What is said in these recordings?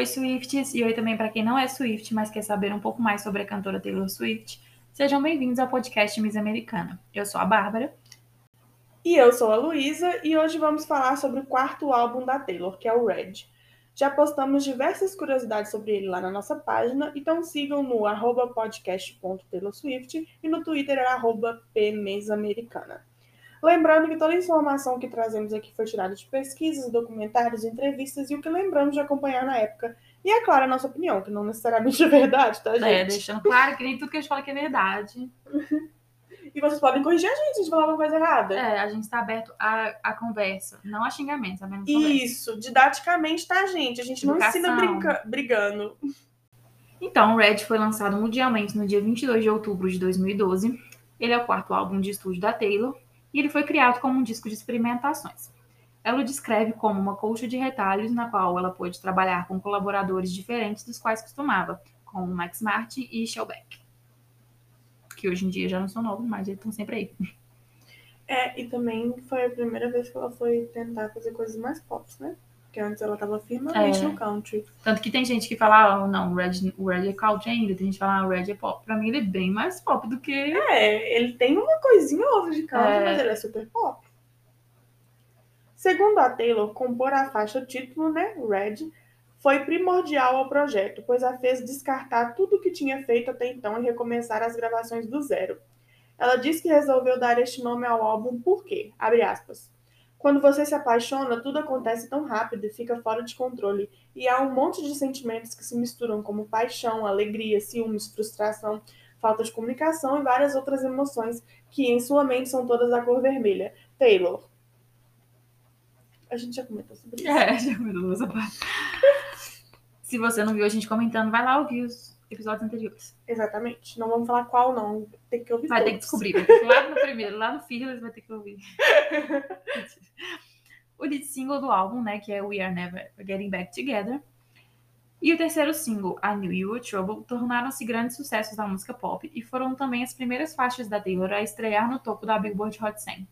Oi, Swifts, e oi também para quem não é Swift, mas quer saber um pouco mais sobre a cantora Taylor Swift. Sejam bem-vindos ao podcast Miss Americana. Eu sou a Bárbara. E eu sou a Luísa, e hoje vamos falar sobre o quarto álbum da Taylor, que é o Red. Já postamos diversas curiosidades sobre ele lá na nossa página, então sigam no podcast.taylorswift e no Twitter é pmesamericana. Lembrando que toda a informação que trazemos aqui foi tirada de pesquisas, documentários, entrevistas e o que lembramos de acompanhar na época. E é claro a nossa opinião, que não necessariamente é verdade, tá, gente? É, deixando claro que nem tudo que a gente fala que é verdade. E vocês podem corrigir a gente se a gente falar alguma coisa errada. É, a gente está aberto à, à conversa, não a xingamentos, apenas. Isso, didaticamente, tá, gente? A gente não ensina Educação. brinca- brigando. Então, Red foi lançado mundialmente no dia 22 de outubro de 2012. Ele é o quarto álbum de estúdio da Taylor e ele foi criado como um disco de experimentações. Ela o descreve como uma colcha de retalhos na qual ela pôde trabalhar com colaboradores diferentes dos quais costumava, como Max Martin e Shellback. Que hoje em dia já não são novos, mas eles estão sempre aí. É, e também foi a primeira vez que ela foi tentar fazer coisas mais pop, né? Porque antes ela tava firmemente É. no country. Tanto que tem gente que fala, ah, não, o Red, o Red é country ainda, tem gente que fala, ah, o Red é pop. Pra mim ele é bem mais pop do que É, ele tem uma coisinha ou outra de country, É. mas ele é super pop. Segundo a Taylor, compor a faixa título, né, Red, foi primordial ao projeto, pois a fez descartar tudo o que tinha feito até então e recomeçar as gravações do zero. Ela diz que resolveu dar este nome ao álbum porque, abre aspas, quando você se apaixona, tudo acontece tão rápido e fica fora de controle, e há um monte de sentimentos que se misturam, como paixão, alegria, ciúmes, frustração, falta de comunicação e várias outras emoções que em sua mente são todas da cor vermelha. Taylor. A gente já comentou sobre isso. É, já comentou essa parte. Se você não viu a gente comentando, vai lá ouvir os episódios anteriores. Exatamente. Não vamos falar qual não. Tem que ouvir Vai ter que todos. descobrir. Ter que ir lá no primeiro, lá no filho, eles vai ter que ouvir. o lead single do álbum, né, que é We Are Never Getting Back Together. E o terceiro single, I Knew You Were Trouble, tornaram-se grandes sucessos da música pop e foram também as primeiras faixas da Taylor a estrear no topo da Billboard Hot 100.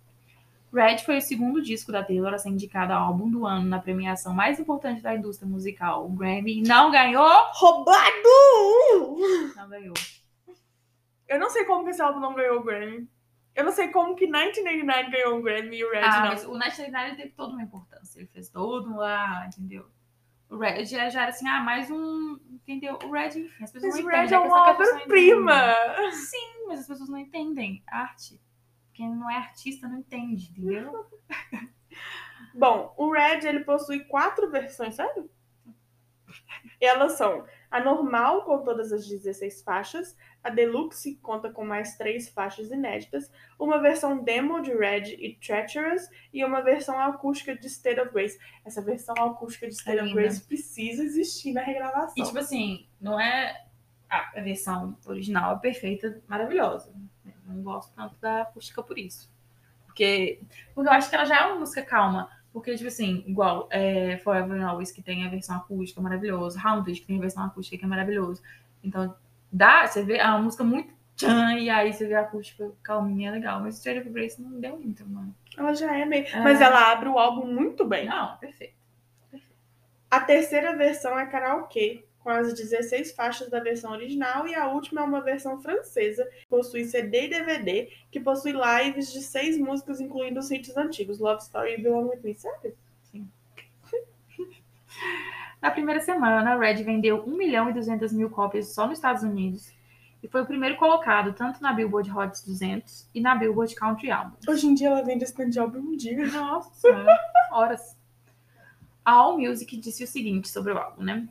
Red foi o segundo disco da Taylor a ser indicado ao álbum do ano na premiação mais importante da indústria musical, o Grammy, e não ganhou! Roubado! Não ganhou. Eu não sei como que esse álbum não ganhou o Grammy. Eu não sei como que 1989 ganhou o Grammy e o Red Ah, não. mas o National Night teve toda uma importância. Ele fez todo lá, entendeu? O Red já, já era assim, ah, mais um. Entendeu? O Red, enfim, as pessoas Mas não o Red entendem. é uma pessoa obra-prima. Sim, mas as pessoas não entendem arte. Quem não é artista não entende, entendeu? Bom, o Red ele possui quatro versões, sério? Elas são a normal, com todas as 16 faixas, a Deluxe, que conta com mais três faixas inéditas, uma versão demo de Red e Treacherous e uma versão acústica de State of Grace. Essa versão acústica de State É of. Grace precisa existir na regravação. E tipo assim, não é. ah, a versão original é perfeita, maravilhosa. Não gosto tanto da acústica por isso. Porque, porque eu acho que ela já é uma música calma. Porque, tipo assim, igual é, Forever and Always, que tem a versão acústica maravilhosa, Haunted, que tem a versão acústica que é maravilhosa. Então, dá, você vê a música muito tchan, e aí você vê a acústica calminha, legal. Mas State of Grace não deu muito, mano. Ela já é meio. É. Mas ela abre o álbum muito bem. Não, perfeito. A terceira versão é karaokê, com as 16 faixas da versão original, e a última é uma versão francesa, que possui CD e DVD, que possui lives de seis músicas, incluindo os hits antigos, Love Story e Belong With Me, sério? Na primeira semana, Red vendeu 1 milhão e 200 mil cópias só nos Estados Unidos e foi o primeiro colocado tanto na Billboard Hot 200 e na Billboard Country Albums. Hoje em dia ela vende esse tanto de álbum um dia. Nossa, horas. A AllMusic disse o seguinte sobre o álbum, né?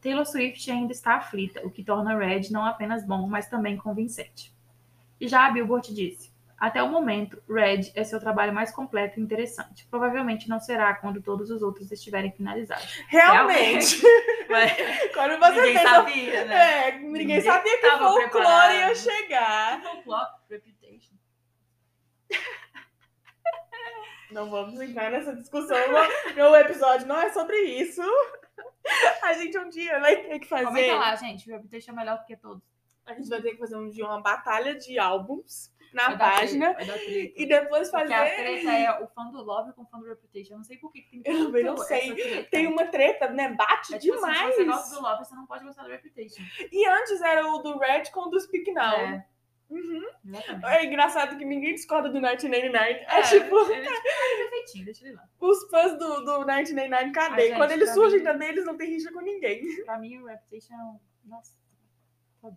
Taylor Swift ainda está aflita, o que torna Red não apenas bom, mas também convincente. E já a Billboard disse: até o momento, Red é seu trabalho mais completo e interessante. Provavelmente não será quando todos os outros estiverem finalizados. Realmente. Mas Quando você ninguém pensa. sabia, né? É, ninguém, Ninguém sabia que folclore ia chegar. Folklore, Reputation. Não vamos entrar nessa discussão. O episódio não é sobre isso. A gente um dia vai ter que fazer. Comenta lá, gente. Reputation é melhor do que todos. A gente vai ter que fazer um dia uma batalha de álbuns na página. treta. E depois Porque fazer. a treta é o fã do Love com o fã do Reputation. Eu não sei por que tem Eu também não sei. Tem uma treta, né? Bate É tipo assim, demais. se você gosta do Love, você não pode gostar do Reputation. E antes era o do Red com o do Speak Now. É, Uhum. É engraçado que ninguém discorda do 1999. É, É, tipo, ele é tipo, ele deixa ele lá. os fãs do, do 1999, cadê? Ai, gente, Quando eles surgem mim- também, eles não têm rixa com ninguém. Pra mim, o Reputation é um... Nossa, Deus.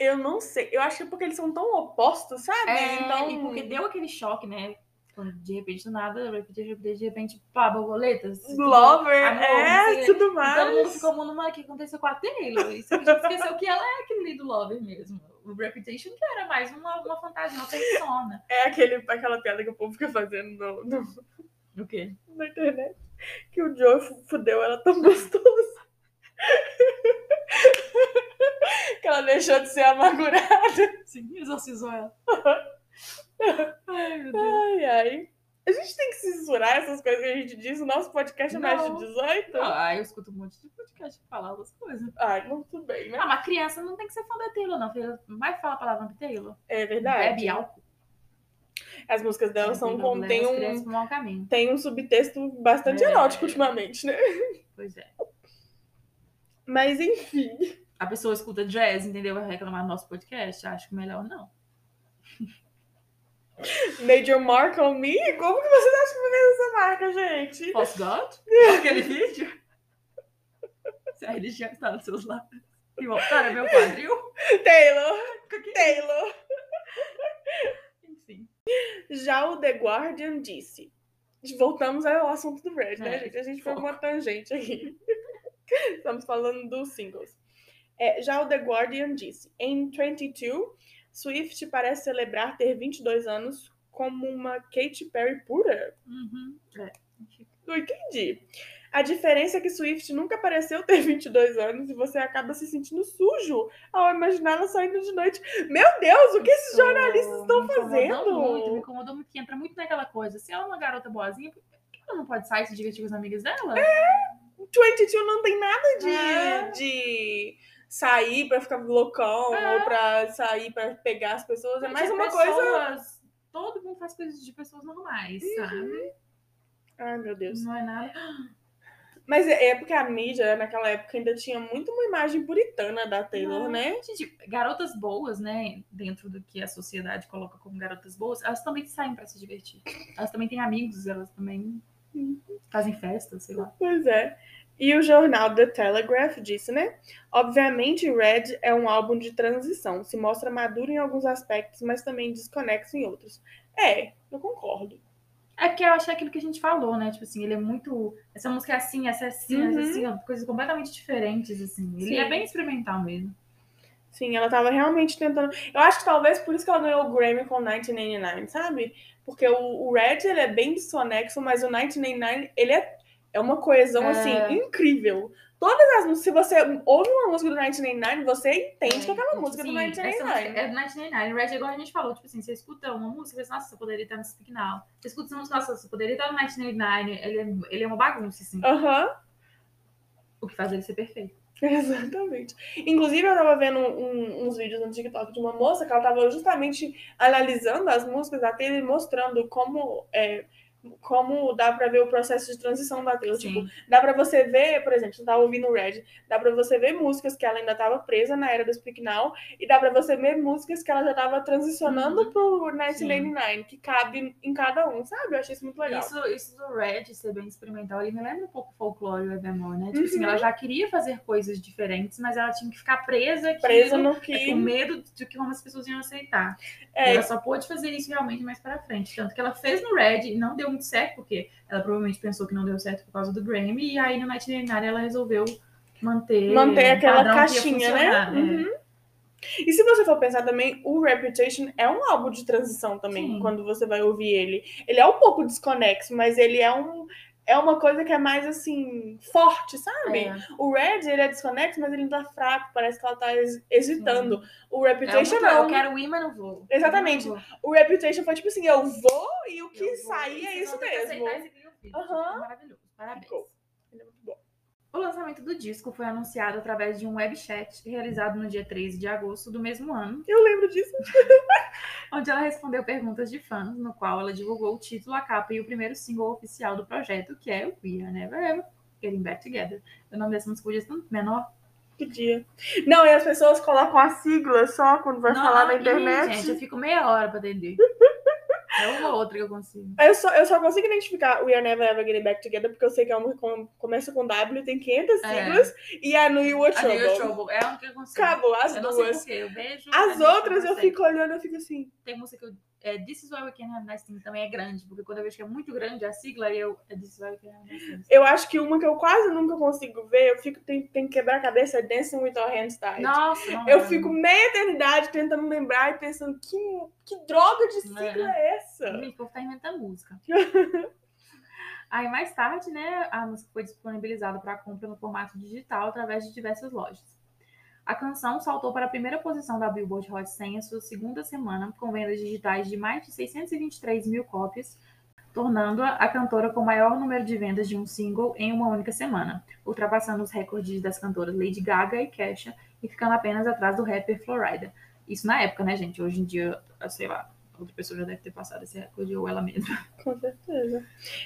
Eu não sei. Eu acho que é porque eles são tão opostos, sabe? É, então... e porque deu aquele choque, né? Quando de repente, do nada, de repente, pá, borboletas. Lover, Amor, é, tudo E todo mundo mais. ficou mundo, mas o que aconteceu com a Taylor? E você já esqueceu que ela é aquele do Lover mesmo. O Reputation que era mais uma, uma fantasia, uma persona. É aquele, aquela piada que o povo fica fazendo no, no- O quê? na internet. Que o Joe fu- fudeu ela tão gostoso. que ela deixou de ser amargurada. Sim, exorcizou ela. Ai, meu Deus. Ai, ai. A gente tem que censurar essas coisas que a gente diz. O nosso podcast é mais de Não. 18. Ah, eu escuto um monte de podcast que fala outras coisas. Ai, não, tudo bem, né? Ah, mas criança não tem que ser fã da Taylor, não. Filha. Vai falar a palavra pra Taylor. É verdade. Bebe álcool. As músicas dela são, leva tem, as um, tem um subtexto bastante É. erótico ultimamente, né? Pois é. Mas enfim. A pessoa escuta jazz, entendeu? Vai reclamar do nosso podcast? Acho que melhor não. Major Mark on Me? Como que vocês acham que fez essa marca, gente? False God? Aquele vídeo? Se a religião está nos seus lábios. E voltar a meu quadril? Taylor! Taylor! Enfim. Já o The Guardian disse. Voltamos ao assunto do Red, né, É, gente? A gente foi uma tangente aqui. Estamos falando dos singles. É, já o The Guardian disse: em 22, Swift parece celebrar ter 22 anos como uma Katy Perry pura. Uhum. É. Não entendi. A diferença é que Swift nunca pareceu ter 22 anos e você acaba se sentindo sujo ao imaginá-la saindo de noite. Meu Deus, o que esses Isso jornalistas estão me incomodou fazendo? Muito, me incomodou muito, que entra muito naquela coisa. Se ela é uma garota boazinha, por que ela não pode sair e se divertir com as amigas dela? 22 não tem nada de, É. de sair pra ficar loucão É. ou pra sair pra pegar as pessoas. É mais uma coisa. pessoas- Todo mundo faz coisas de pessoas normais, Uhum. sabe? Ai, meu Deus. Não é nada. Mas é é porque a mídia naquela época ainda tinha muito uma imagem puritana da Taylor, Não. né? Gente, garotas boas, né? Dentro do que a sociedade coloca como garotas boas, elas também saem pra se divertir. Elas também têm amigos, elas também fazem festas, sei lá. Pois é. E o jornal The Telegraph disse, né? Obviamente, Red é um álbum de transição. Se mostra maduro em alguns aspectos, mas também desconexo em outros. É, eu concordo. É que eu achei aquilo que a gente falou, né? Tipo assim, ele é muito. Essa música é assim, essa é assim, essa é Uhum. assim, coisas completamente diferentes, assim. Ele Sim. é bem experimental mesmo. Sim, ela tava realmente tentando. Eu acho que talvez por isso que ela ganhou o Grammy com 1989, sabe? Porque o, o Red ele é bem desconexo, mas o 1989 ele é, é uma coesão É. assim incrível. Todas as músicas, se você ouve uma música do 1989, você entende que é aquela tipo música do assim, essa 1989. música É do 1999. Red, igual a gente falou, tipo assim, você escuta uma música, você, nossa, você poderia estar no Speak Now. Você escuta essa música, nossa, você poderia estar no 1999. Ele é, ele é uma bagunça, assim. Aham. O que faz ele ser perfeito. Exatamente. Inclusive, eu tava vendo um- uns vídeos no TikTok de uma moça que ela tava justamente analisando as músicas da Taylor e mostrando como, é, como dá pra ver o processo de transição da Taylor. Tipo, dá pra você ver, por exemplo, você tava ouvindo o Red, dá pra você ver músicas que ela ainda tava presa na era do Speak Now, e dá pra você ver músicas que ela já tava transicionando Uhum. pro 1989, que cabe em cada um, sabe? Eu achei isso muito legal. Isso, isso do Red ser bem experimental, ele me lembra um pouco folclore e Evermore, né? Tipo assim, Uhum. ela já queria fazer coisas diferentes, mas ela tinha que ficar presa aqui. Presa no com que. medo de que como as pessoas iam aceitar. É, Ela só pôde fazer isso realmente mais pra frente. Tanto que ela fez no Red e não deu muito certo, porque ela provavelmente pensou que não deu certo por causa do Grammy, e aí no 1999 ela resolveu manter, manter aquela caixinha, né? funcionar, Uhum. E se você for pensar também, o Reputation é um álbum de transição também, Sim. quando você vai ouvir ele. Ele é um pouco desconexo, mas ele é um é uma coisa que é mais assim, forte, sabe? É. O Red, ele é desconexo, mas ele não tá fraco, parece que ela tá hesitando. O É Reputation muito, não. Eu quero ir, mas não vou. Exatamente. Não vou. O Reputation foi tipo assim, eu vou e o que sair é isso mesmo. Aham. É maravilhoso. Parabéns. Ficou. Ele é muito bom. O lançamento do disco foi anunciado através de um webchat realizado no dia 13 de agosto do mesmo ano, Eu lembro disso. onde ela respondeu perguntas de fãs, no qual ela divulgou o título, a capa e o primeiro single oficial do projeto, que é o We Are Never Ever Getting Back Together. O nome dessa música podia ser menor. Podia. Não, e as pessoas colocam a sigla só quando vai Não, falar na internet. gente, eu fico meia hora pra entender. É uma ou outra que eu consigo. Eu só, eu só consigo identificar We Are Never Ever Getting Back Together porque eu sei que é uma que com- começa com W, tem 500 É. siglas, e a No You A New York Trouble. Trouble é a única que eu consigo. Acabou, as eu não sei duas. porquê, eu vejo. As outras eu fico olhando e fico assim. Tem música que eu. É, This is why we can have nice things também é grande, porque quando eu vejo que é muito grande a sigla, eu. É This is why we can have nice things. Eu acho que uma que eu quase nunca consigo ver, eu fico tem, tem que quebrar a cabeça é Dancing with Our Hands Tied. Nossa, não Eu lembro. fico meia eternidade tentando lembrar e pensando que, que droga de sigla é, essa? Gente, o povo tá inventando música. Aí mais tarde, né, a música foi disponibilizada para compra no formato digital através de diversas lojas. A canção saltou para a primeira posição da Billboard Hot 100 em sua segunda semana, com vendas digitais de mais de 623 mil cópias, tornando-a a cantora com o maior número de vendas de um single em uma única semana, ultrapassando os recordes das cantoras Lady Gaga e Kesha e ficando apenas atrás do rapper Florida. Isso na época, né, gente? Hoje em dia, sei lá, outra pessoa já deve ter passado esse recorde ou ela mesma. Com certeza.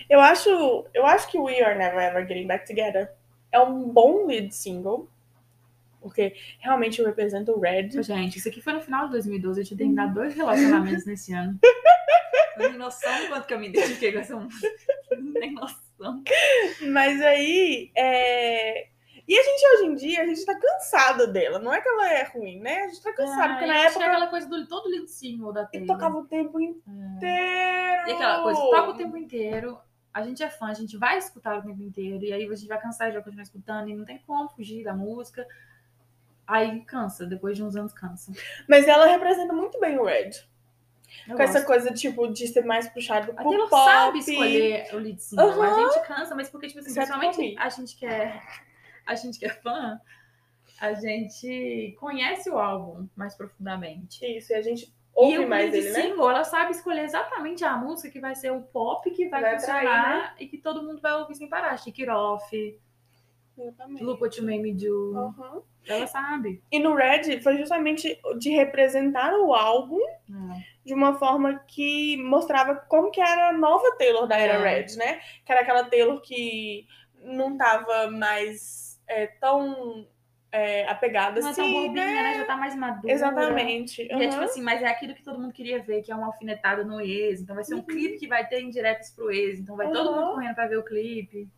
Eu acho, eu acho que We Are Never Ever Getting Back Together é um bom lead single, porque realmente representa o Red. Gente, isso aqui foi no final de 2012. Eu tinha terminado dois relacionamentos nesse ano. Não tem noção do quanto que eu me identifiquei com essa música. Não tem noção. Mas aí, é... E a gente hoje em dia, a gente tá cansado dela. Não é que ela é ruim, né? A gente tá cansado, porque na Ah, eu acho que é época aquela coisa do todo lindo single da Taylor. tocava o tempo inteiro. E aquela coisa, toca o tempo inteiro. A gente é fã, a gente vai escutar o tempo inteiro. E aí a gente vai cansar e vai continuar escutando. E não tem como fugir da música. Aí cansa, depois de uns anos cansa. Mas ela representa muito bem o Red. Eu com essa gosto. coisa, tipo, de ser mais puxado pro Taylor pop. sabe escolher o lead single. Aham. A gente cansa, mas porque, tipo assim, Exceto principalmente a gente que é, a gente que é fã, a gente conhece o álbum mais profundamente. Isso, e a gente e ouve o mais ele, né? single, ela sabe escolher exatamente a música que vai ser o pop que vai, Vai funcionar atrair, né? e que todo mundo vai ouvir sem parar. Shake It Off, Me Do. Aham. Ela sabe. E no Red foi justamente de representar o álbum É. de uma forma que mostrava como que era a nova Taylor da era É. Red, né? Que era aquela Taylor que não tava mais é, tão é, apegada Não é tão assim, bobinha, né? né? Já tá mais madura. Exatamente. E é tipo assim, mas é aquilo que todo mundo queria ver, que é uma alfinetada no ex. Então vai ser um Uhum. clipe que vai ter indiretas pro ex. Então vai todo Aham. mundo correndo pra ver o clipe.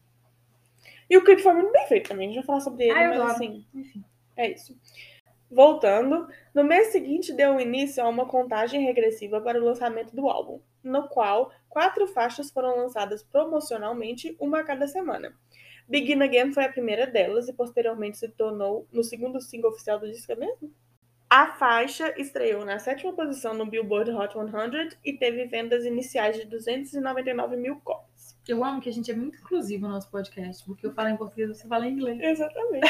E o clipe foi muito bem feito também, a gente vai falar sobre ele, Ah, mas assim, Enfim. É isso. Voltando, no mês seguinte deu início a uma contagem regressiva para o lançamento do álbum, no qual quatro faixas foram lançadas promocionalmente, uma a cada semana. Begin Again foi a primeira delas e posteriormente se tornou no segundo single oficial do disco é mesmo. A faixa estreou na sétima posição no Billboard Hot 100 e teve vendas iniciais de 299 mil cópias. Eu amo que a gente é muito inclusivo no nosso podcast, porque eu falo em português e você fala em inglês. Exatamente.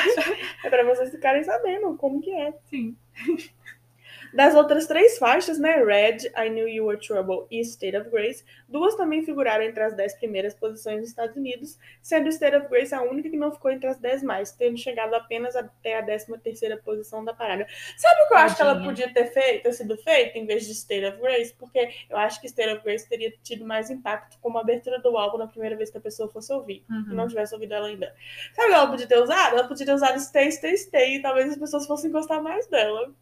é para vocês ficarem sabendo como que é. Sim. Das outras três faixas, né, Red, I Knew You Were Trouble e State of Grace, duas também figuraram entre as dez primeiras posições nos Estados Unidos, sendo State of Grace a única que não ficou entre as dez mais, tendo chegado apenas até a décima terceira posição da parada. Sabe o que eu acho que ela podia ter feito, ter sido feita em vez de State of Grace? Porque eu acho que State of Grace teria tido mais impacto como abertura do álbum na primeira vez que a pessoa fosse ouvir. Uhum. E não tivesse ouvido ela ainda. Sabe o que ela podia ter usado? Ela podia ter usado Stay, Stay, Stay, e talvez as pessoas fossem gostar mais dela.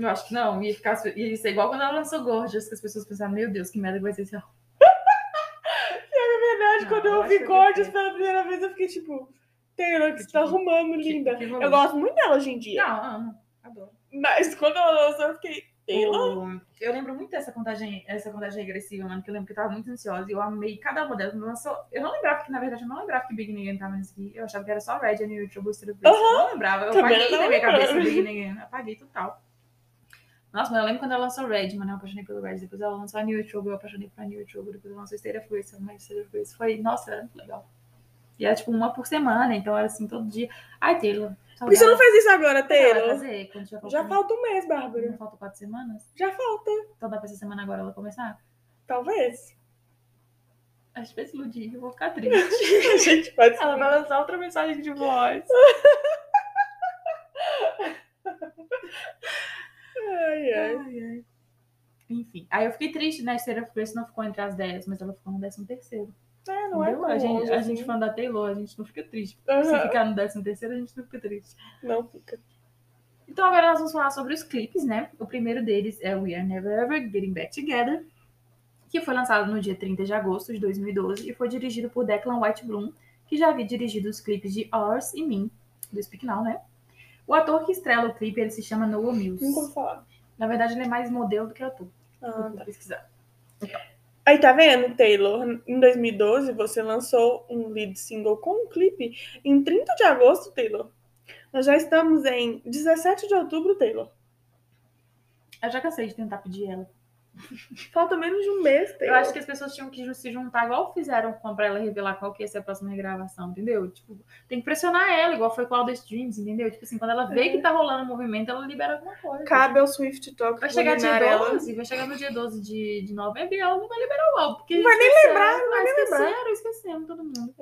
Eu acho que não. Ia, ficar, ia ser igual quando ela lançou Gorgeous, que as pessoas pensaram, meu Deus, que merda que vai ser esse álbum. Na verdade, Não, quando eu ouvi Gorgeous pela primeira vez, eu fiquei tipo, Taylor, que você tá Tipo, arrumando, que- linda. que eu gosto muito dela hoje em dia. Não, amo. Adoro. Mas quando ela lançou, eu fiquei, Taylor? Eu lembro muito dessa contagem, essa contagem regressiva, mano, que eu lembro que eu tava muito ansiosa e eu amei cada uma delas. Lançou, eu não lembrava que, na verdade, eu não lembrava que Big Again tava nisso aqui. Eu achava que era só Red and Trouble Street Eu não lembrava. Eu Também apaguei da minha cabeça Big Again. Apaguei total. Nossa, mas eu lembro quando ela lançou Red, mano, eu apaixonei pelo Red. Depois ela lançou a New Trouble, eu apaixonei pela New Trouble. Depois ela lançou of Grace, eu amei of Grace. Foi, nossa, era muito legal. E era tipo uma por semana, então era assim, todo dia. Ai, Taylor. Por que você não fez isso agora, Taylor? fazer já Já falta um mês, Bárbara. Não falta quatro semanas? Já falta. Então dá pra essa semana agora ela começar? Talvez. A gente vai se iludir, eu vou ficar triste. A gente pode Ela vai lançar outra mensagem de voz. Ai, ai. Ai, ai. Enfim, aí eu fiquei triste, né? Sarah Grace não ficou entre as 10, mas ela ficou no 13 terceiro. É, não é Entendeu? tão a gente, longe a assim. gente fã da Taylor, a gente não fica triste. Aham. Se ficar no 13 terceiro, a gente não fica triste. Não fica. Então agora nós vamos falar sobre os clipes, né? O primeiro deles é We Are Never Ever Getting Back Together, que foi lançado no dia 30 de agosto de 2012 e foi dirigido por Declan White Bloom, que já havia dirigido os clipes de Ours e Me, do Speak Now, né? O ator que estrela o clipe, ele se chama Noah Mills. Nunca falar. Na verdade, ele é mais modelo do que ator. Ah, tá. pesquisar. Aí tá vendo, Taylor? Em 2012 você lançou um lead single com um clipe. Em 30 de agosto, Taylor. Nós já estamos em 17 de outubro, Taylor. Eu já cansei de tentar pedir ela. Falta menos de um mês. Eu acho que as pessoas tinham que se juntar, igual fizeram com pra ela revelar qual que ia ser a próxima regravação, entendeu? Tipo, tem que pressionar ela, igual foi com a Aldous Dreams, entendeu? Tipo assim, quando ela vê É. que tá rolando movimento, ela libera alguma coisa. Cabe ao Swift Talk Vai chegar dia dominar ela. 12, vai chegar no dia 12 de, de novembro e ela não vai liberar o álbum. Porque Não vai nem lembrar, não vai ah, nem lembrar. Esqueceram, esquecemos todo mundo.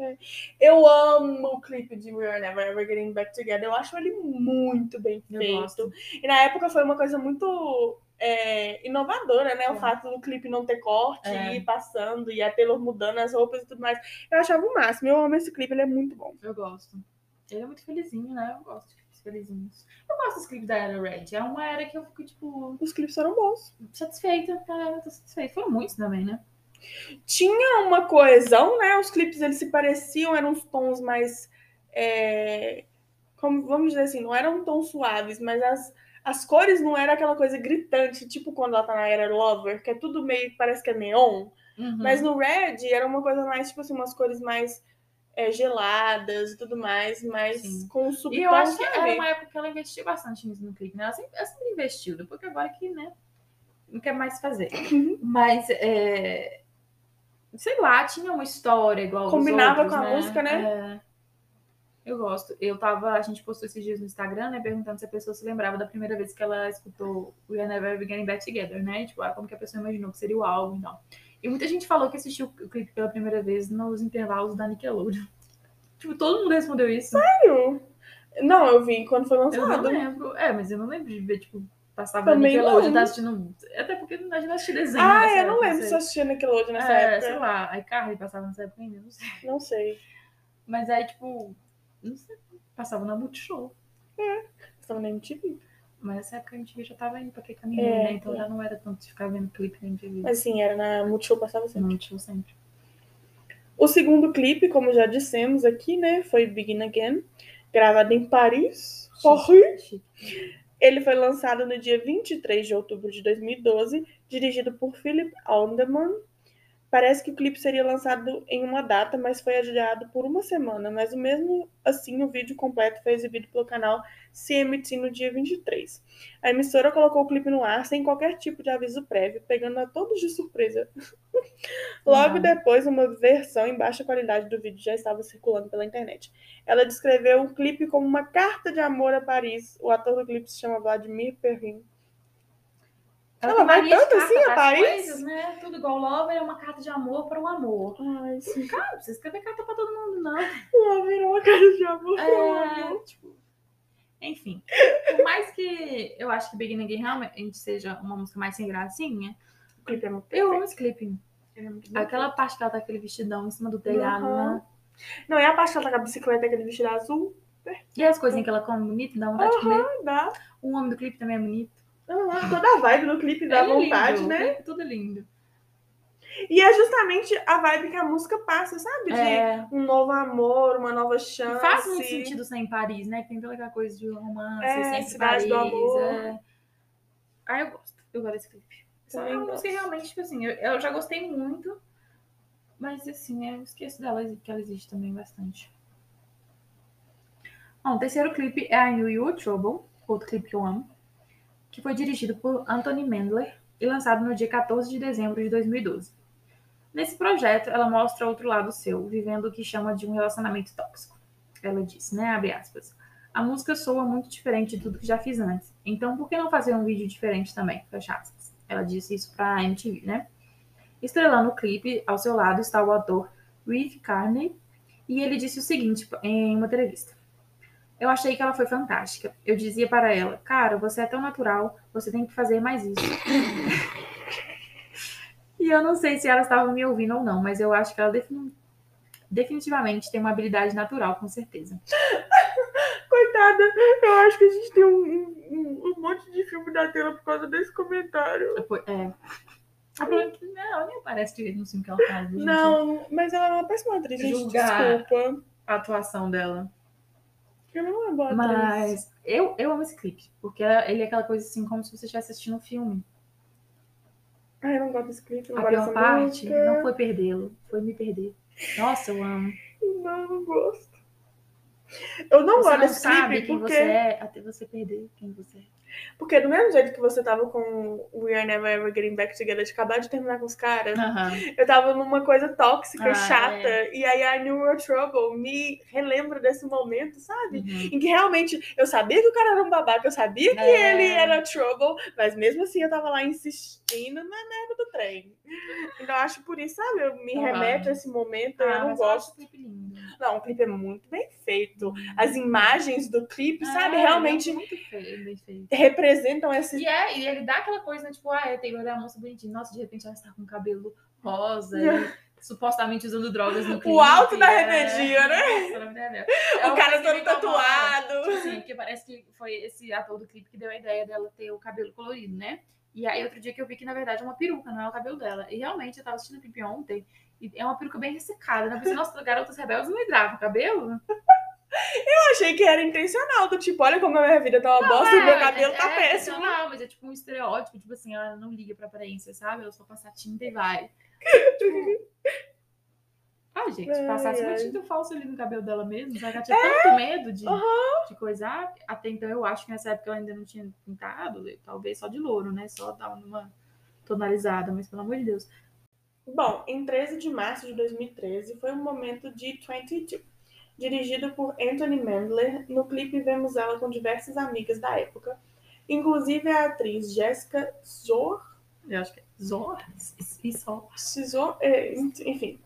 Eu amo o clipe de We Are Never Ever Getting Back Together. Eu acho ele muito bem feito. gosto. E na época foi uma coisa muito é, inovadora, né? O É. fato do clipe não ter corte É. e ir passando e a Taylor mudando as roupas e tudo mais. Eu achava o máximo. Eu amo esse clipe, ele é muito bom. Eu gosto. Ele é muito felizinho, né? Eu gosto de clipes felizinhos. Eu gosto dos clipes da Era Red. É uma era que eu fico, tipo, Os clipes foram bons. satisfeita. Eu tô satisfeita. Foram muitos também, né? Tinha uma coesão, né? Os clipes eles se pareciam, eram uns tons mais. é, como, vamos dizer assim, não eram tons suaves, mas as, as cores não era aquela coisa gritante, tipo quando ela tá na era Lover, que é tudo meio, parece que é neon. Uhum. Mas no Red era uma coisa mais, tipo assim, umas cores mais é, geladas e tudo mais, mais Sim. com um E subtom, eu acho que era uma época que ela investiu bastante nisso no clipe, né? Ela sempre, ela sempre investiu, depois que agora que, né, não quer mais fazer. Uhum. Mas, é, sei lá, tinha uma história igual Combinava outros, com a música, né? É. Eu gosto. Eu tava, a gente postou esses dias no Instagram, né, perguntando se a pessoa se lembrava da primeira vez que ela escutou We Are Never Ever Getting Back Together, né? Tipo, ah, como que a pessoa imaginou que seria o álbum e tal. E muita gente falou que assistiu o clipe pela primeira vez nos intervalos da Nickelodeon. Tipo, todo mundo respondeu isso. Sério? Não, eu vi quando foi Eu não lançado. lembro. É, mas eu não lembro de ver, tipo, passava Também Nickelodeon, não. tá assistindo. Até porque a gente não assistia desenho. Ah, eu não época, lembro se eu assistia Nickelodeon nessa é, época. sei lá, a iCarly passava nessa época ainda, não sei. Não sei. Mas aí, tipo, não sei, passava na Multishow. Estava na MTV. Mas nessa época a MTV já tava indo pra aquele caminho, É, né? Então é. já não era tanto de ficar vendo clipe na MTV. Mas sim, era na Multishow, passava Na sempre. Multishow sempre. O segundo clipe, como já dissemos aqui, né, foi Begin Again, gravado em Paris, Paris. Ele foi lançado no dia 23 de outubro de 2012, dirigido por Philip Alderman. Parece que o clipe seria lançado em uma data, mas foi adiado por uma semana. Mas o mesmo assim, o vídeo completo foi exibido pelo canal CMT no dia 23. A emissora colocou o clipe no ar sem qualquer tipo de aviso prévio, pegando a todos de surpresa. Logo Uhum. depois, uma versão em baixa qualidade do vídeo já estava circulando pela internet. Ela descreveu o clipe como uma carta de amor a Paris. O ator do clipe se chama Vladimir Perrin. Ela vai tanto assim a Paris? Coisas, né? Tudo igual Lover é uma carta de amor para o amor. Ai, sim. Cara, não precisa escrever carta pra todo mundo, não. Ela virou uma carta de amor. É, tipo, enfim, por mais que eu acho que Begin Again realmente seja uma música mais sem gracinha, O clipe é muito eu amo esse clipe. É. Aquela parte que ela tá com aquele vestidão em cima do telhado, Uhum. né? Não, é a parte que ela tá com a bicicleta, aquele vestido azul. E as coisinhas que ela come bonito, dá vontade de comer. Dá. O homem do clipe também é bonito. Ah, toda a vibe do clipe dá é vontade, lindo, né? Tudo é lindo. E é justamente a vibe que a música passa, sabe? De É, um novo amor, uma nova e chance. faz muito sentido ser em Paris, né? Que tem toda aquela coisa de romance, É, sempre cidade Paris. do amor. É. Ah, eu gosto. Eu gosto desse clipe. Só é uma gosto. música realmente, tipo assim, eu, eu já gostei muito, mas assim, eu esqueço dela, que ela existe também bastante. Bom, o terceiro clipe é I Knew You Were Trouble, outro clipe que eu amo, que foi dirigido por Anthony Mandler e lançado no dia 14 de dezembro de 2012. Nesse projeto, ela mostra outro lado seu, vivendo o que chama de um relacionamento tóxico. Ela disse, né, abre aspas, a música soa muito diferente de tudo que já fiz antes, então por que não fazer um vídeo diferente também? Fecha aspas. Ela disse isso pra MTV, né? Estrelando o clipe, ao seu lado está o ator Reeve Carney, e ele disse o seguinte em uma entrevista. Eu achei que ela foi fantástica. Eu dizia para ela, cara, você é tão natural, você tem que fazer mais isso. e eu não sei se ela estava me ouvindo ou não, mas eu acho que ela defin... definitivamente tem uma habilidade natural, com certeza. Coitada, eu acho que a gente tem um, um, um monte de filme da tela por causa desse comentário. É. É que ela nem aparece direito no filme que ela faz. Não, mas ela é uma péssima atriz, gente. Julgar. Desculpa. A atuação dela. Ela não atriz. Mas eu, eu amo esse clipe, porque ele é aquela coisa assim, como se você estivesse assistindo um filme. Ai, eu não gosto desse clipe, não A pior parte música. não foi perdê-lo, foi me perder. Nossa, eu amo. Não, eu não gosto. Eu não você gosto não desse sabe clipe quem porque... você é até você perder quem você é. Porque do mesmo jeito que você tava com We Are Never Ever Getting Back Together de acabar de terminar com os caras, Aham. eu tava numa coisa tóxica, Ah, chata, e aí a New World Trouble me relembra desse momento, sabe? Uhum. Em que realmente eu sabia que o cara era um babaca, eu sabia que É. ele era trouble, mas mesmo assim eu tava lá insistindo na merda do trem. Então eu acho por isso, sabe? Eu me Aham. remete a esse momento, eu Ah, não eu acho gosto. o clipe lindo. Não, o clipe é muito bem feito. As imagens do clipe, sabe? É, Realmente é muito feio, bem feito. Representam esse. E, é, e ele dá aquela coisa, né, tipo, ah, é Taylor é uma moça bonitinha. Nossa, de repente ela está com cabelo rosa e supostamente usando drogas no clipe. O alto da é. rebeldia, né? O É uma cara todo tatuado. Tipo assim, porque parece que foi esse ator do clipe que deu a ideia dela ter o cabelo colorido, né? E aí, outro dia que eu vi que, na verdade, é uma peruca, não é o cabelo dela. E realmente, eu tava assistindo a Pipi ontem, e é uma peruca bem ressecada. né? Eu pensei, nossa, garotas rebeldes não hidratam o cabelo? Eu achei que era intencional, do tipo, olha como a minha vida tá uma bosta e meu cabelo tá é, péssimo. Não, mas é tipo um estereótipo, tipo assim, ela não liga pra aparência, sabe? Ela só passa tinta e vai. Tipo... Ah, gente, Ai, passasse uma ai. tinta falsa ali no cabelo dela mesmo, já que ela tinha tanto medo de, Aham. de coisar. Até então eu acho que nessa época ela ainda não tinha pintado, talvez só de louro, né? Só dava uma tonalizada, mas pelo amor de Deus. Bom, em 13 de março de 2013 foi um momento de 22. Dirigido por Anthony Mandler, no clipe vemos ela com diversas amigas da época, inclusive a atriz Jessica Zor, Eu acho que é Zor. Sizor, é, enfim,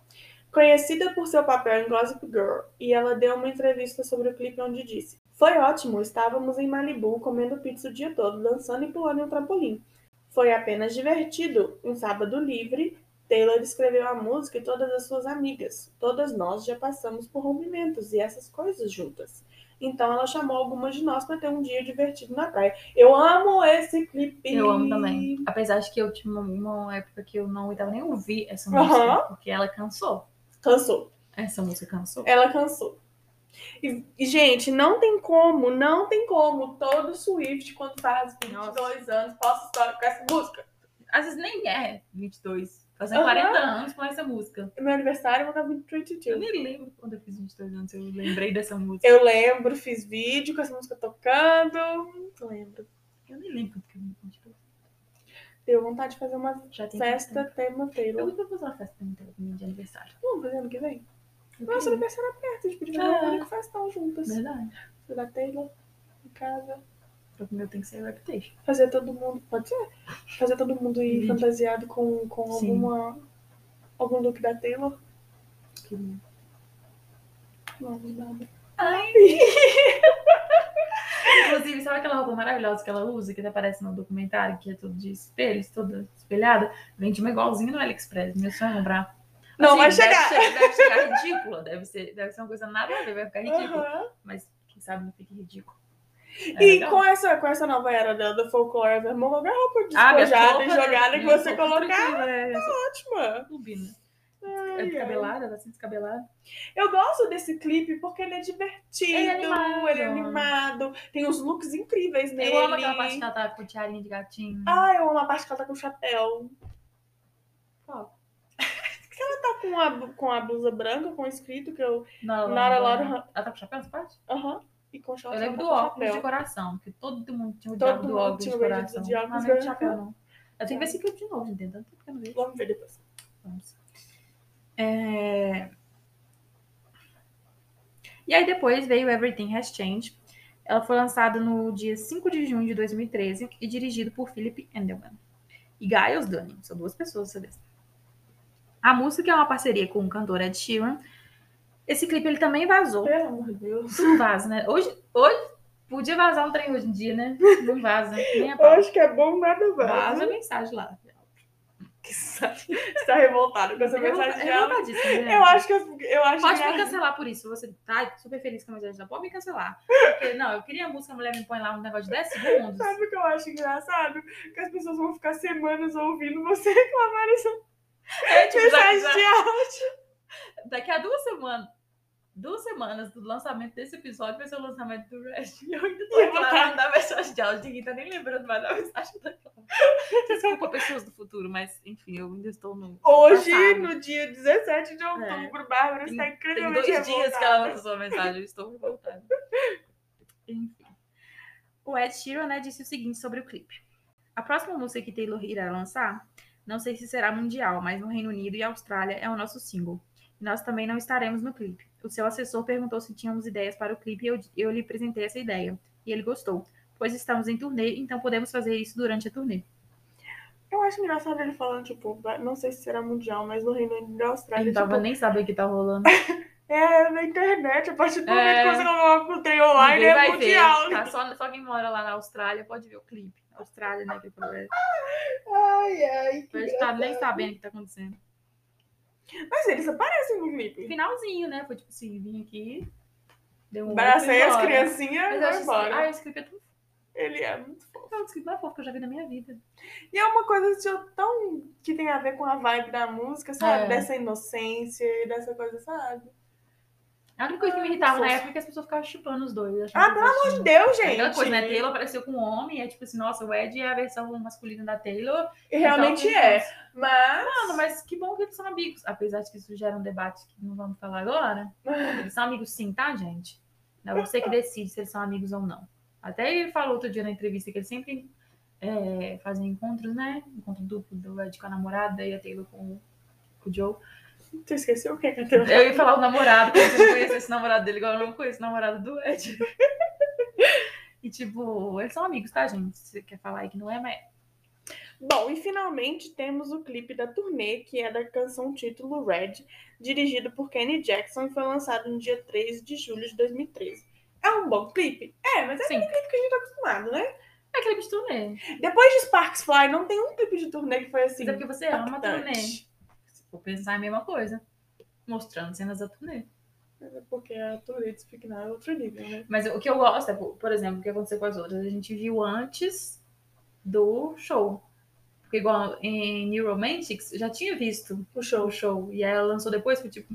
conhecida por seu papel em Gossip Girl, e ela deu uma entrevista sobre o clipe onde disse: Foi ótimo, estávamos em Malibu comendo pizza o dia todo, dançando e pulando em um trampolim. Foi apenas divertido, um sábado livre. Taylor escreveu a música e todas as suas amigas. Todas nós já passamos por rompimentos e essas coisas juntas. Então ela chamou algumas de nós para ter um dia divertido na praia. Eu amo esse clipe. Eu amo também. Apesar de que eu tinha uma, época que eu não aguentava nem ouvir essa música, Aham. porque ela cansou. Cansou. Essa música cansou. Ela cansou. E, e, gente, não tem como, não tem como todo Swift, quando faz 22 anos, possa história com essa música. Às vezes nem é 22. Fazendo Aham. 40 anos com essa música. Meu aniversário eu vou dar 22. Eu nem lembro quando eu fiz 22 anos, eu lembrei dessa música. Eu lembro, fiz vídeo com essa música tocando. Lembro. Eu nem lembro porque eu me. Deu vontade de fazer uma festa tema tempo. Eu Taylor. vou fazer uma festa inteira comigo de aniversário. Vamos fazer ano que vem? Eu Nossa, aniversário é perto, a gente podia fazer É. único festão juntas. Verdade. Fazer da Taylor em casa. O meu tem que ser Reputation. Fazer todo mundo. Pode ser? Fazer todo mundo ir Vídeo. fantasiado com, com Sim. alguma. algum look da Taylor. Queria. Vamos, nada. Ai! Inclusive, sabe aquela roupa maravilhosa que ela usa, que até aparece no documentário, que é tudo de espelhos, toda espelhada? Vende uma igualzinha no AliExpress. Meu sonho é comprar. Não, vai deve chegar. ser- Deve, chegar ridícula. Deve ser, deve ser uma coisa nada a ver, vai ficar ridícula. Aham. Mas quem sabe não fique ridículo. É E legal. com essa, com essa nova era da, do folclore vermont, qualquer roupa Ah, despojada roupa, e jogada que você colocar, É, ótima. combina. É Ai, descabelada, tá assim descabelada. Eu gosto desse clipe porque ele é divertido, Ele é animado. ele é animado, tem uns looks incríveis nele. Eu amo aquela parte que ela tá com tiarinha de gatinho. Ah, eu amo a parte que ela tá com chapéu. Qual? Ela tá com a, com a blusa branca, com escrito que eu. Não, Not a lot of- Ela tá com chapéu nessa parte? Aham. E com chapéu. Eu lembro do óculos chapéu. de coração, porque todo mundo tinha o Todo diabo do óculos de coração. de óculos Não, não de chapéu, não. Eu tenho que ver esse clipe de novo, gente. Tem tanto tempo que eu não vejo. Vamos ver depois. Vamos. É... E aí depois veio Everything Has Changed. Ela foi lançada no dia 5 de junho de 2013 e dirigido por Philip Endelman. E Giles Dunning. São duas pessoas, você vê. A música é uma parceria com o cantor Ed Sheeran. Esse clipe ele também vazou. Pelo amor de Deus. Não vaza, né? Hoje, hoje podia vazar um trem hoje em dia, né? Não vaza. Nem a Eu acho que é bom nada Vaza vaza. a mensagem lá. Que sabe? Você tá revoltado com essa mensagem de áudio. Revoltadíssima, né? Eu acho que eu, eu acho Pode que me cancelar por isso. Você tá super feliz com a mensagem da pode me cancelar. Porque, não, eu queria a música, a mulher me põe lá um negócio de 10 segundos. Sabe o que eu acho engraçado? Que as pessoas vão ficar semanas ouvindo você reclamar essa É, tipo, mensagem de áudio. daqui a duas semanas, duas semanas do lançamento desse episódio vai ser o lançamento do Red. E eu ainda tô eu vou reclamando da mensagem de áudio. Ninguém tá nem lembrando mais da mensagem da Desculpa, pessoas do futuro, mas enfim, eu ainda estou no. Hoje, passado. no dia 17 de outubro, Bárbara está É. Tem incrivelmente dois dias que ela revoltada. lançou a mensagem, eu estou revoltada. Enfim. O Ed Sheeran né, disse o seguinte sobre o clipe. A próxima música que Taylor irá lançar, não sei se será mundial, mas no Reino Unido e Austrália é o nosso single. E nós também não estaremos no clipe. O seu assessor perguntou se tínhamos ideias para o clipe e eu, eu lhe apresentei essa ideia. E ele gostou. Pois estamos em turnê, então podemos fazer isso durante a turnê. Eu acho engraçado ele falando, tipo, não sei se será mundial, mas no Reino Unido e Austrália, não tava tipo, nem sabendo o que tá rolando. é na internet, a partir do momento É. que você coloca o trem online, é mundial. ver. Tá? Só, só quem mora lá na Austrália pode ver o clipe. Austrália, né? Que. Ai, ai, que A gente tá nem sabendo o que tá acontecendo. Mas eles aparecem no clipe. Finalzinho, né? Foi tipo assim, vim aqui. Deu um Abracei as criancinhas e vai embora. ah, esse clipe é tão fofo. Ele é muito fofo. É um clipe mais fofo que eu já vi na minha vida. E é uma coisa assim, tão que tem a ver com a vibe da música, sabe? É. Dessa inocência e dessa coisa, sabe? A única coisa que me irritava na época é que as pessoas ficavam chupando os dois. Ah, pelo amor de. Deus, gente. Aquela coisa, né? Taylor apareceu com um homem, é tipo assim, nossa, o Ed é a versão masculina da Taylor. E realmente é. Mas. Mano, mas que bom que eles são amigos. Apesar de que isso gera um debate que não vamos falar agora. Eles são amigos sim, tá, gente? É você que decide se eles são amigos ou não. Até ele falou outro dia na entrevista que eles sempre é, fazem encontros, né? Encontro duplo do Ed com a namorada e a Taylor com, com o Joe. Tu esqueceu o que, Catarina? Eu ia falar o namorado, se eu não conhecesse o namorado dele, igual eu não conheço o namorado do Ed. E tipo, eles são amigos, tá, gente? Se você quer falar aí que não é, mas. Bom, e finalmente temos o clipe da turnê, que é da canção título Red, dirigido por Kenny Jackson e foi lançado no dia 3 de julho de 2013. É um bom clipe? É, mas é Sim. aquele clipe que a gente tá acostumado, né? É clipe de turnê. Depois de Sparks Fly, não tem um clipe de turnê que foi assim. Mas é porque você ama a turnê. For pensar a mesma coisa. Mostrando cenas da turnê. Mas é porque a turnê de Speak Now é outro nível, né? Mas o que eu gosto é, por exemplo, o que aconteceu com as outras. A gente viu antes do show. Porque igual em New Romantics, já tinha visto O show. o show. E ela lançou depois, foi tipo,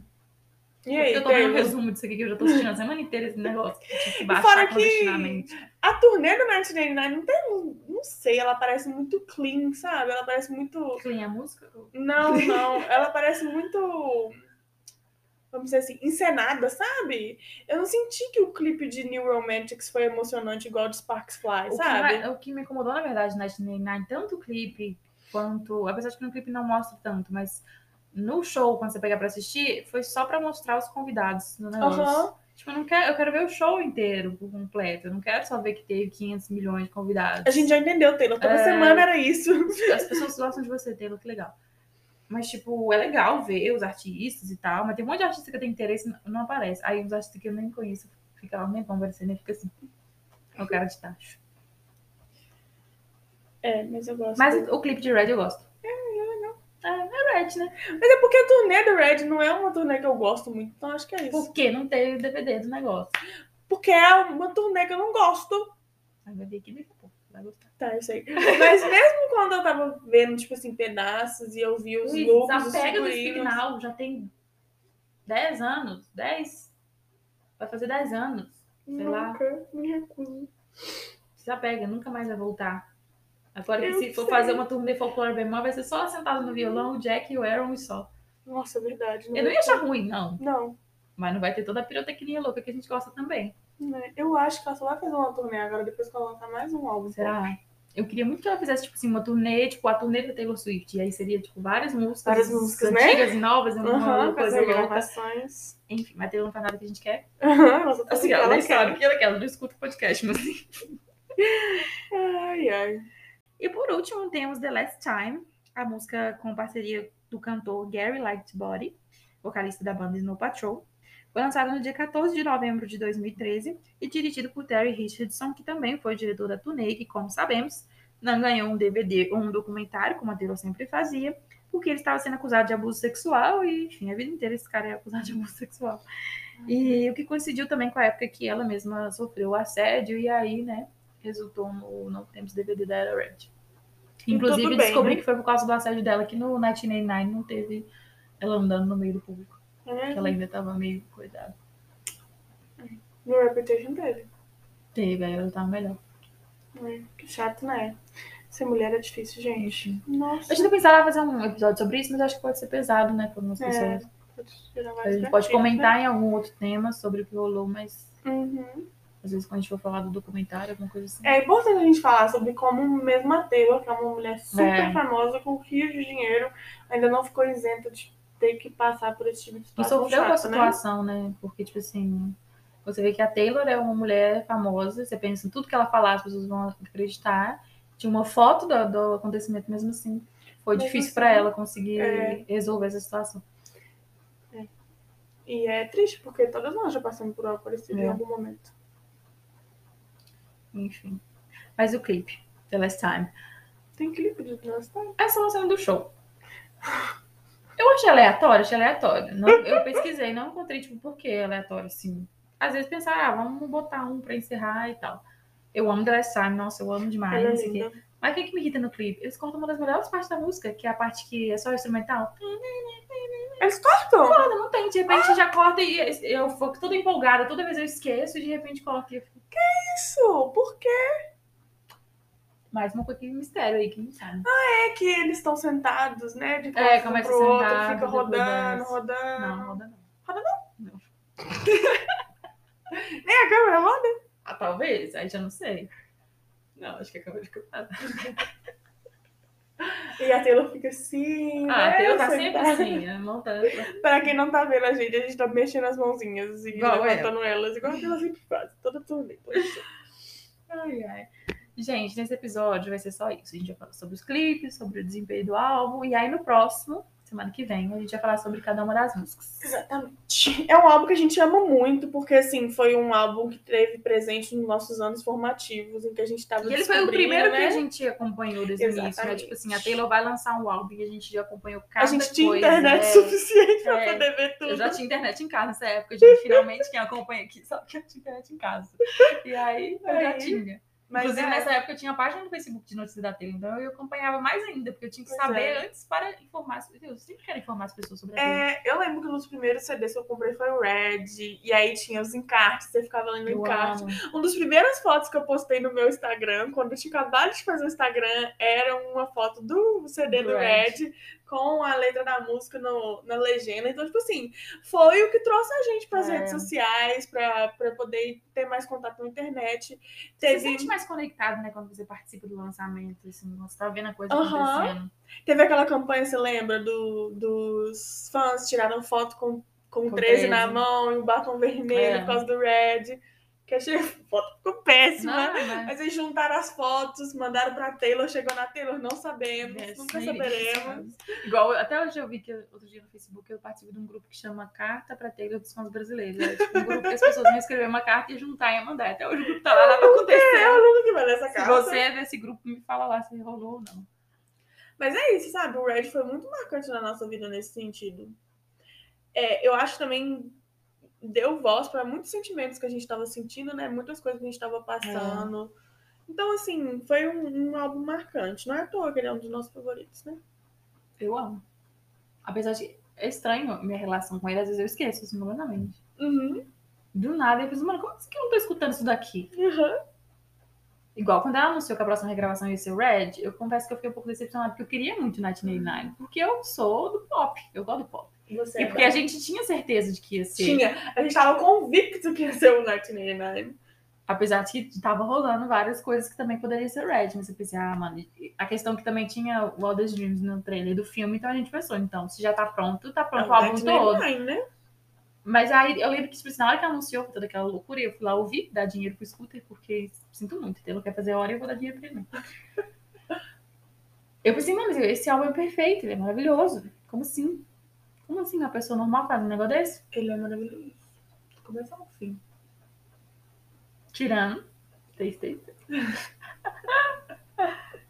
E aí, eu tô vendo um resumo disso aqui que eu já tô assistindo a semana inteira esse negócio. que que fora que-. A turnê do 1989 não tem. Não sei, ela parece muito clean, sabe? Ela parece muito. Clean a música? Não, não. Ela parece muito. Vamos dizer assim, encenada, sabe? Eu não senti que o clipe de New Romantics foi emocionante igual de Sparks Fly, O que, sabe? mais- o que me incomodou, na verdade, na 1989, tanto o clipe quanto. Apesar de que no clipe não mostra tanto, mas no show, quando você pegar pra assistir, foi só pra mostrar os convidados no negócio. Aham. Tipo, eu não quero, eu quero ver o show inteiro por completo. Eu não quero só ver que teve 500 milhões de convidados. A gente já entendeu, Taylor. Toda É. semana era isso. As pessoas gostam de você, Taylor, que legal. Mas, tipo, é legal ver os artistas e tal, mas tem um monte de artista que eu tenho interesse e não- aparece. Aí os artistas que eu nem conheço ficam lá, nem vão aparecer, nem fica assim. É o cara de tacho. É, mas eu gosto. Mas o clipe de Red eu gosto. É, é legal. É, é Red, né? Mas é porque a turnê do Red não é uma turnê que eu gosto muito, então acho que é isso. Por que não teve o DVD do negócio? Porque é uma turnê que eu não gosto. Aí vai ver aqui daqui a pouco. Vai gostar. Tá, isso aí. Mas mesmo quando eu tava vendo, tipo assim, pedaços e eu vi os Luiz, logos, os desapega do. Spignal, já tem 10 anos. 10? Vai fazer 10 anos. sei lá. Nunca me recuso. Desapega, nunca mais vai voltar. Agora que Eu se for sei. fazer uma turnê folclore bemol, vai ser só sentado no violão, o Jack e o Aaron e só. Nossa, é verdade. Eu não ia achar ruim, não. Não, Mas não vai ter toda a pirotecnia louca que a gente gosta também. né? eu acho que ela só vai fazer uma turnê agora, depois que ela lançar mais um álbum. Será? Eu queria muito que ela fizesse, tipo assim, uma turnê, tipo, a turnê da Taylor Swift. E aí seria, tipo, várias músicas. Várias músicas, né? antigas e novas, uma com as coisa louca. regravações. Enfim, mas Taylor não faz nada que a gente quer. Só tá Assim, ela ela nem sabe o que ela quer, ela não escuta o podcast, mas assim. Ai, ai. E por último, temos The Last Time, a música com parceria do cantor Gary Lightbody, vocalista da banda Snow Patrol. Foi lançado no dia 14 de novembro de 2013 e dirigido por Terry Richardson, que também foi diretor da turnê, que, como sabemos, não ganhou um DVD ou um documentário, como a Taylor sempre fazia, porque ele estava sendo acusado de abuso sexual e, enfim, a vida inteira esse cara é acusado de abuso sexual. E o que coincidiu também com a época que ela mesma sofreu assédio e aí, né, resultou no Não Temos DVD da Era Red. Inclusive, bem, descobri né? que foi por causa do assédio dela que no 1989 não teve ela andando no meio do público. É, Que ela ainda tava meio cuidada. No Reputation teve. Teve, aí ela tava melhor. É, que chato, né? Ser mulher é difícil, gente. Enfim. Nossa. A gente pensava fazer um episódio sobre isso, mas acho que pode ser pesado, né, para algumas É, pessoas. A gente pode comentar em algum outro tema sobre o que rolou, mas Né? Uhum. Às vezes quando a gente for falar do documentário, alguma coisa assim. É importante a gente falar sobre como mesmo a Taylor, que é uma mulher super É. famosa, com rios de dinheiro, ainda não ficou isenta de ter que passar por esse tipo de E situação sofreu com a né? situação, né? Porque, tipo assim, você vê que a Taylor é uma mulher famosa, você pensa em tudo que ela falar, as pessoas vão acreditar. Tinha uma foto do, do acontecimento mesmo assim. Foi Mesmo difícil assim, pra ela conseguir é. resolver essa situação. E é triste, porque todas nós já passamos por algo parecido em É. algum momento. Enfim. Mas o clipe, The Last Time. Tem clipe de Last Time? Essa é uma cena do show. Eu achei aleatório, achei aleatório. Não, eu pesquisei, não encontrei, tipo, por que aleatório, assim. Às vezes pensar, ah, vamos botar um pra encerrar e tal. Eu amo The Last Time, nossa, eu amo demais, Ela é linda. Mas o que, que me irrita no clipe? Eles cortam uma das melhores partes da música, que é a parte que é só instrumental. Eles cortam? Corta, não tem. De repente já corta e eu fico toda empolgada. Toda vez eu esqueço e de repente coloca. e eu fico, Isso, por quê? Mais uma coisa que mistério aí, que não sabe. É que eles estão sentados, né? De É, começa pro outro, sentado, fica rodando, rodando. Não, roda não. Roda não? Não. Nem a câmera roda? Ah, talvez. Aí já não sei. Não, acho que acabou de cortar. E a Taylor fica assim. Ah, a né, Taylor tá sempre sentada. assim, né? montando. Pra quem não tá vendo a gente, a gente tá mexendo as mãozinhas e Igual levantando elas, igual a Taylor sempre faz, toda turnê. Ai, ai. Gente, nesse episódio vai ser só isso. A gente vai falar sobre os clipes, sobre o desempenho do álbum. E aí no próximo, semana que vem, a gente vai falar sobre cada uma das músicas. Exatamente. É um álbum que a gente ama muito, porque assim, foi um álbum que teve presente nos nossos anos formativos, em que a gente tava E ele foi o primeiro né? que a gente acompanhou desde o início, né? Tipo assim, a Taylor vai lançar um álbum e a gente já acompanhou cada A gente tinha coisa. internet é. suficiente pra É. poder ver tudo. Eu já tinha internet em casa nessa época, gente. Finalmente quem acompanha aqui sabe que eu tinha internet em casa. E aí eu já Aí, tinha. Mas Inclusive, é, nessa época eu tinha a página do Facebook de notícias da Taylor, então eu acompanhava mais ainda, porque eu tinha que Pois saber é. antes para informar. Eu sempre quero informar as pessoas sobre a é, eu lembro que nos primeiros CDs que eu comprei foi o Red, e aí tinha os encartes, você ficava lendo Eu encarte. amo. Uma das primeiras fotos que eu postei no meu Instagram, quando eu tinha acabado de fazer o Instagram, era uma foto do CD do, Do Red, Red. Com a letra da música no- na legenda. Então, tipo assim, foi o que trouxe a gente para as É. redes sociais, para poder ter mais contato na internet. Você Teve, se sente mais conectado, né, quando você participa do lançamento, assim, você tá vendo a coisa Aham. acontecendo. teve aquela campanha, você lembra, do, dos fãs tiraram foto com, com, Com 13 na 13. mão e o batom vermelho É. por causa do Red. Que achei a foto ficou péssima. Não, mas... Mas eles juntaram as fotos, mandaram pra Taylor, chegou na Taylor, não sabemos, É, nunca sim. saberemos. Igual, até hoje eu vi que outro dia no Facebook eu participo de um grupo que chama Carta pra Taylor dos Fãs Brasileiros. É tipo um grupo que as pessoas vão escrever uma carta e juntar e mandar. Até hoje o grupo tá lá, nada aconteceu. Eu nunca que vai nessa Se carta. você é desse grupo, me fala lá se rolou ou não. Mas é isso, sabe? O Red foi muito marcante na nossa vida nesse sentido. É, eu acho também deu voz para muitos sentimentos que a gente estava sentindo, né? Muitas coisas que a gente estava passando. Então, assim, foi um, um álbum marcante. Não é à toa que ele é um dos nossos favoritos, né? Eu amo. Apesar de. É estranho minha relação com ele, às vezes eu esqueço, assim, completamente. Uhum. Do nada, eu penso, mano, como assim que eu não tô escutando isso daqui? Uhum. Igual, quando ela anunciou que a próxima regravação ia ser Red, eu confesso que eu fiquei um pouco decepcionada, porque eu queria muito 1989. Porque eu sou do pop, eu gosto do pop. Você E é porque a gente tinha certeza de que ia ser. Tinha. A gente tava convicto que ia ser o 1989. Apesar de que tava rolando várias coisas que também poderia ser Red, mas eu pensei, ah, mano, a questão que também tinha o Wildest Dreams no trailer do filme, então a gente pensou, então, se já tá pronto, tá pronto o álbum todo. 1989, né? Mas aí eu lembro que, tipo, assim, na hora que anunciou toda aquela loucura, eu fui lá ouvir, dar dinheiro pro scooter, porque sinto muito, ele não quer fazer hora, eu vou dar dinheiro pra ele. Eu pensei, mas esse álbum é perfeito, ele é maravilhoso. Como assim? Como assim uma pessoa normal faz um negócio desse? Ele é maravilhoso. Começa ao fim. Tirando. Taste, taste.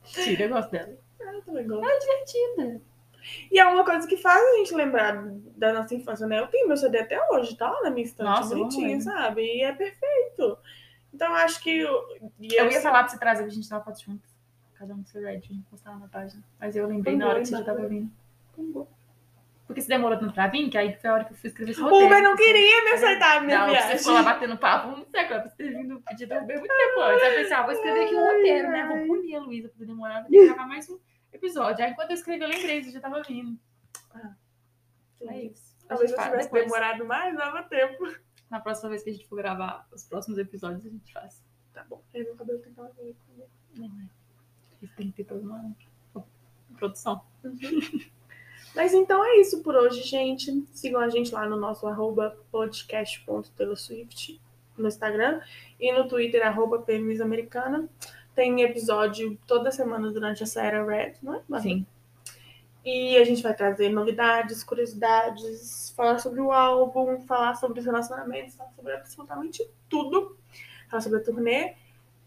Tira, eu gosto dela. Ah, eu também gosto. É divertida. E é uma coisa que faz a gente lembrar da nossa infância, né? Eu tenho meu CD até hoje, tá lá na minha estante, Nossa, eu bonitinho, sabe? E é perfeito. Então eu acho que. Eu, e Eu ia falar pra você trazer pra gente dar uma foto juntos. Cada um no seu red, a gente postar lá na página. Mas eu lembrei na hora que você já tava vindo. Porque você demorou tanto pra vir, que aí foi a hora que eu fui escrever esse O roteiro. Uber não queria me aceitar minha Não, viagem. ficou lá batendo papo, não sei agora, você ter vindo pedir do Uber muito tempo antes. Aí eu pensei, ah, vou escrever aqui um roteiro, né? Vou punir a Luísa pra demorar, vou gravar mais um episódio. Aí enquanto eu escrevi, eu lembrei, você já tava vindo. É isso. Talvez eu tivesse depois. demorado mais, dava tempo. Na próxima vez que a gente for gravar os próximos episódios, a gente faz. Tá bom. Aí meu cabelo tem que estar. Não é. Isso tem que ter toda uma produção. Mas então é isso por hoje, gente. Sigam a gente lá no nosso arroba podcast.teloswift no Instagram e no Twitter, arroba PMISamericana. Tem episódio toda semana durante essa era Red, não é? Bárbara? Sim. E a gente vai trazer novidades, curiosidades, falar sobre o álbum, falar sobre os relacionamentos, falar sobre absolutamente tudo. Falar sobre a turnê.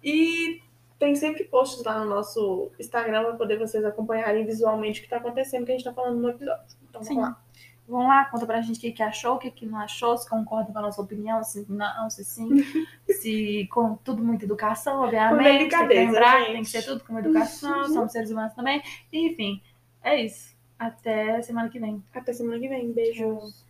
E tem sempre posts lá no nosso Instagram para poder vocês acompanharem visualmente o que está acontecendo, que a gente está falando no episódio. Então Sim. vamos lá. Vão lá, conta pra gente o que, que achou, o que, que não achou, se concorda com a nossa opinião, se não, se sim, se com tudo muita educação, obviamente. tem que delicadeza, lembrar que gente. tem que ser tudo com educação, Uhum. somos seres humanos também. Enfim, é isso. Até semana que vem. Até semana que vem. Beijos.